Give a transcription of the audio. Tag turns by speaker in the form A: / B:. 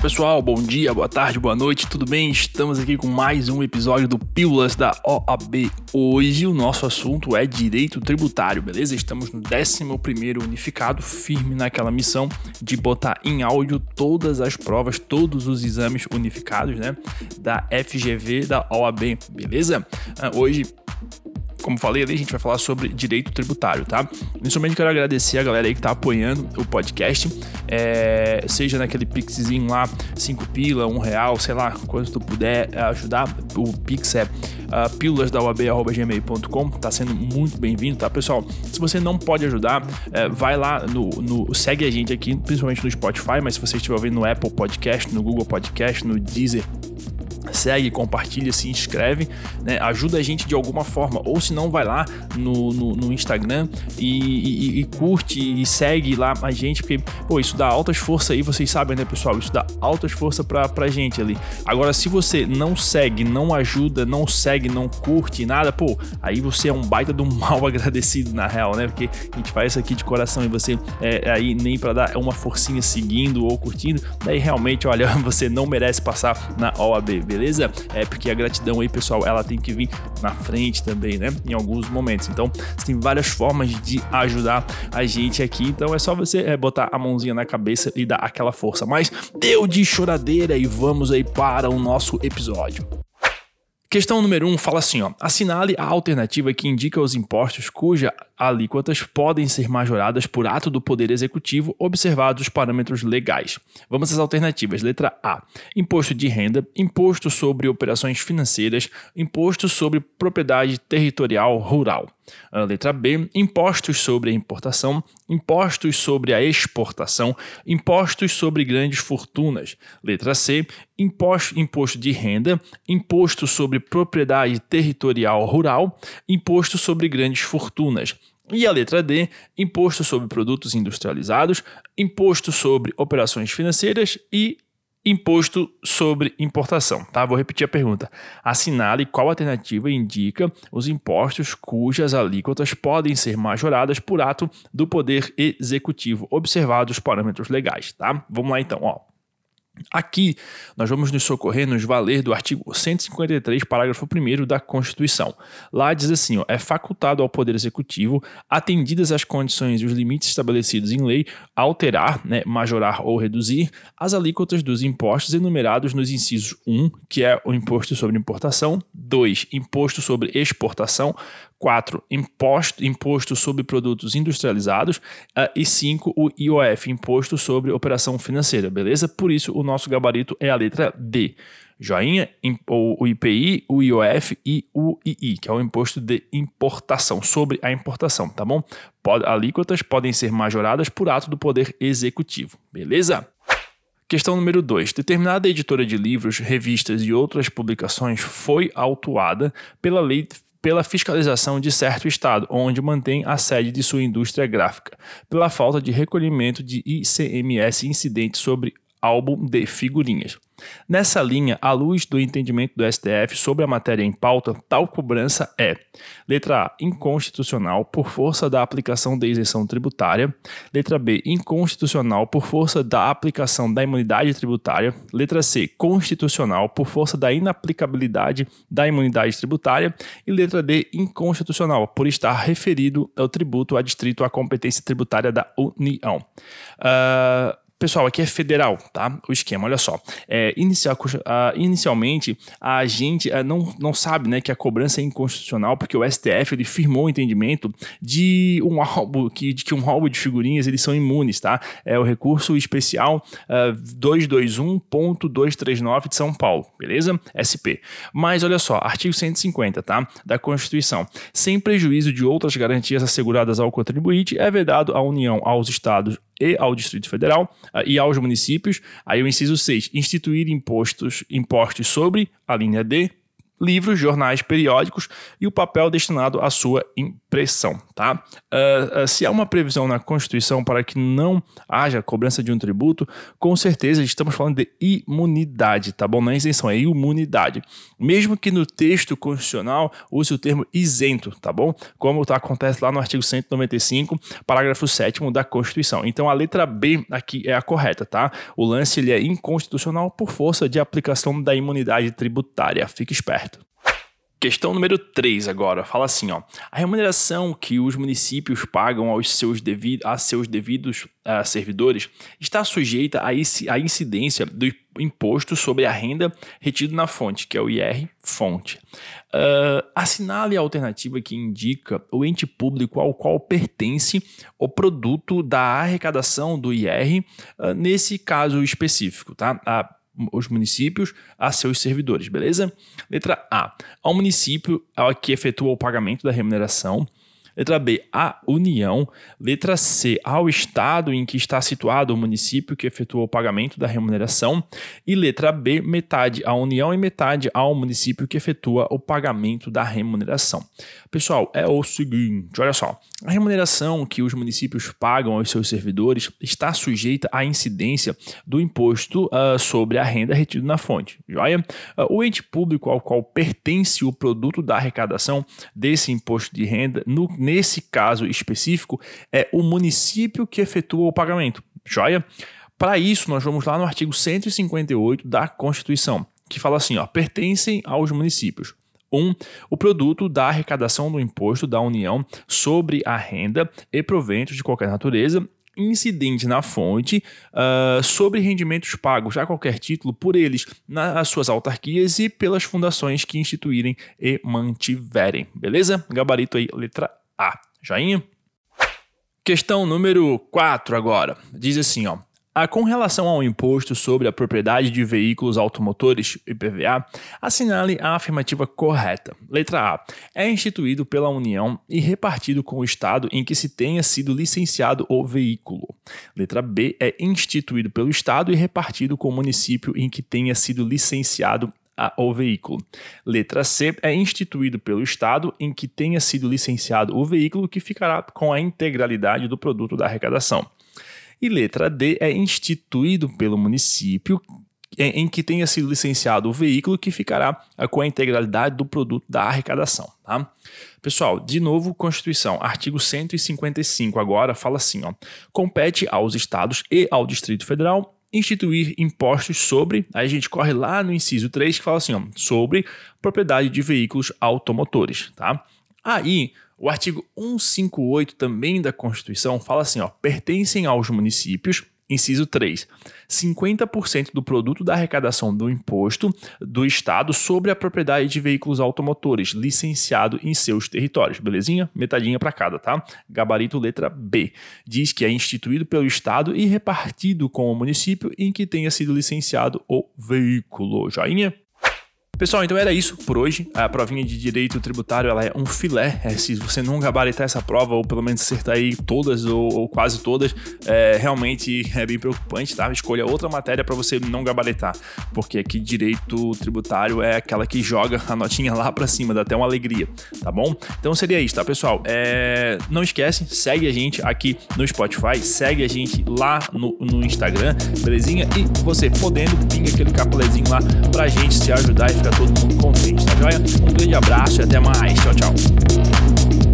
A: Pessoal, bom dia, boa tarde, boa noite, tudo bem? Estamos aqui com mais um episódio do Pílulas da OAB. Hoje o nosso assunto é direito tributário, beleza? Estamos no 11 unificado, firme naquela missão de botar em áudio todas as provas, todos os exames unificados, né? Da FGV da OAB, beleza? Ah, hoje como falei ali, a gente vai falar sobre direito tributário, tá? Inicialmente quero agradecer a galera aí que tá apoiando o podcast, é, seja naquele pixzinho lá, 5 pila, 1 um real, sei lá, quanto tu puder ajudar, o pix é uh, tá sendo muito bem-vindo, tá, pessoal? Se você não pode ajudar, é, vai lá no, no, segue a gente aqui, principalmente no Spotify, mas se você estiver ouvindo no Apple Podcast, no Google Podcast, no Deezer, segue, compartilha, se inscreve, né? ajuda a gente de alguma forma. Ou se não, vai lá no, no, no Instagram e, e, e, curte e segue lá a gente, porque pô, isso dá altas forças aí, vocês sabem, né, pessoal? Isso dá altas forças pra, pra gente ali. Agora, se você não segue, não ajuda, não segue, não curte nada, pô, aí você é um baita do mal agradecido, na real, né? Porque a gente faz isso aqui de coração e você é, aí nem para dar uma forcinha seguindo ou curtindo, daí realmente, olha, você não merece passar na OAB, beleza? Beleza? É porque a gratidão aí, pessoal, ela tem que vir na frente também, né? Em alguns momentos. Então, tem várias formas de ajudar a gente aqui. Então, é só você é, botar a mãozinha na cabeça e dar aquela força. Mas deu de choradeira e vamos aí para o nosso episódio. Questão número 1 um fala assim: ó, assinale a alternativa que indica os impostos cuja alíquotas podem ser majoradas por ato do Poder Executivo, observados os parâmetros legais. Vamos às alternativas. Letra A: imposto de renda, imposto sobre operações financeiras, imposto sobre propriedade territorial rural. A letra B: impostos sobre a importação, impostos sobre a exportação, impostos sobre grandes fortunas. Letra C: imposto, imposto de renda, imposto sobre propriedade territorial rural, imposto sobre grandes fortunas. E a letra D, imposto sobre produtos industrializados, imposto sobre operações financeiras e imposto sobre importação, tá? Vou repetir a pergunta. Assinale qual alternativa indica os impostos cujas alíquotas podem ser majoradas por ato do Poder Executivo, observados os parâmetros legais, tá? Vamos lá então, ó. Aqui, nós vamos nos socorrer, nos valer do artigo 153, parágrafo 1 da Constituição. Lá diz assim: ó, é facultado ao Poder Executivo, atendidas as condições e os limites estabelecidos em lei, alterar, né, majorar ou reduzir as alíquotas dos impostos enumerados nos incisos 1, que é o imposto sobre importação, 2, imposto sobre exportação, 4. Imposto, imposto sobre produtos industrializados. Uh, e 5. O IOF, Imposto sobre Operação Financeira, beleza? Por isso, o nosso gabarito é a letra D. Joinha, o IPI, o IOF e o II, que é o Imposto de Importação, sobre a importação, tá bom? Pod, alíquotas podem ser majoradas por ato do Poder Executivo, beleza? Questão número 2. Determinada editora de livros, revistas e outras publicações foi autuada pela lei pela fiscalização de certo estado, onde mantém a sede de sua indústria gráfica, pela falta de recolhimento de ICMS incidente sobre álbum de figurinhas. Nessa linha, à luz do entendimento do STF sobre a matéria em pauta, tal cobrança é: letra A, inconstitucional por força da aplicação da isenção tributária, letra B, inconstitucional por força da aplicação da imunidade tributária, letra C, constitucional por força da inaplicabilidade da imunidade tributária e letra D, inconstitucional por estar referido ao tributo adstrito à competência tributária da União. Uh, Pessoal, aqui é federal, tá? O esquema, olha só. É, inicial, uh, inicialmente, a gente uh, não, não sabe né, que a cobrança é inconstitucional, porque o STF ele firmou o entendimento de um álbum, que, de que um álbum de figurinhas eles são imunes, tá? É o recurso especial uh, ah, 221.239 de São Paulo, beleza? SP. Mas olha só, artigo 150, tá? Da Constituição. Sem prejuízo de outras garantias asseguradas ao contribuinte, é vedado à União, aos Estados e ao Distrito Federal uh, e aos municípios. Aí o inciso 6, instituir impostos, impostos sobre a linha D, livros, jornais, periódicos e o papel destinado à sua impressão, tá? Uh, uh, se há uma previsão na Constituição para que não haja cobrança de um tributo, com certeza estamos falando de imunidade, tá bom? Não é isenção, é imunidade. Mesmo que no texto constitucional use o termo isento, tá bom? Como tá, acontece lá no artigo 195, parágrafo 7 da Constituição. Então a letra B aqui é a correta, tá? O lance ele é inconstitucional por força de aplicação da imunidade tributária. Fique esperto. Questão número 3 agora, fala assim, ó. A remuneração que os municípios pagam aos seus, devido, a seus devidos uh, servidores está sujeita à incidência do imposto sobre a renda retido na fonte, que é o IR fonte. Uh, assinale a alternativa que indica o ente público ao qual pertence o produto da arrecadação do IR, uh, nesse caso específico, tá? A os municípios a seus servidores, beleza? Letra A. Ao município que efetua o pagamento da remuneração. Letra B, a União. Letra C, ao Estado em que está situado o município que efetua o pagamento da remuneração. E letra B, metade à União e metade ao município que efetua o pagamento da remuneração. Pessoal, é o seguinte, olha só. A remuneração que os municípios pagam aos seus servidores está sujeita à incidência do imposto uh, sobre a renda retido na fonte. Joia? Uh, o ente público ao qual pertence o produto da arrecadação desse imposto de renda, no, nesse caso específico, é o município que efetua o pagamento. Joia? Para isso, nós vamos lá no artigo 158 da Constituição, que fala assim: ó, pertencem aos municípios 1. Um, o produto da arrecadação do imposto da União sobre a renda e proventos de qualquer natureza incidente na fonte uh, sobre rendimentos pagos a qualquer título por eles nas suas autarquias e pelas fundações que instituírem e mantiverem. Beleza? Gabarito aí, letra A. Joinha? Questão número 4 agora. Diz assim, ó. Ah, com relação ao imposto sobre a propriedade de veículos automotores, IPVA, assinale a afirmativa correta. Letra A. É instituído pela União e repartido com o Estado em que se tenha sido licenciado o veículo. Letra B. É instituído pelo Estado e repartido com o município em que tenha sido licenciado o veículo. Letra C é instituído pelo Estado em que tenha sido licenciado o veículo que ficará com a integralidade do produto da arrecadação. E letra D é instituído pelo município em que tenha sido licenciado o veículo que ficará com a integralidade do produto da arrecadação. Tá? Pessoal, de novo, Constituição, artigo 155 agora fala assim: ó, compete aos estados e ao Distrito Federal instituir impostos sobre, aí a gente corre lá no inciso 3 que fala assim, ó, sobre propriedade de veículos automotores, tá? Aí, o artigo 158 também da Constituição fala assim, ó, pertencem aos municípios, inciso 3, 50% do produto da arrecadação do imposto do Estado sobre a propriedade de veículos automotores licenciado em seus territórios, belezinha? Metadinha para cada, tá? Gabarito letra B. Diz que é instituído pelo Estado e repartido com o município em que tenha sido licenciado o veículo. Joinha? Pessoal, então era isso por hoje. A provinha de direito tributário ela é um filé. É, se você não gabaritar essa prova, ou pelo menos acertar aí todas ou, ou quase todas, é, realmente é bem preocupante, tá? Escolha outra matéria para você não gabaritar, porque aqui direito tributário é aquela que joga a notinha lá para cima, dá até uma alegria, tá bom? Então seria isso, tá, pessoal? É, não esquece, segue a gente aqui no Spotify, segue a gente lá no, no Instagram, belezinha? E você podendo, pinga aquele capulezinho lá pra gente se ajudar e ficar todo mundo contente, tá joia? Um grande abraço e até mais. Tchau, tchau.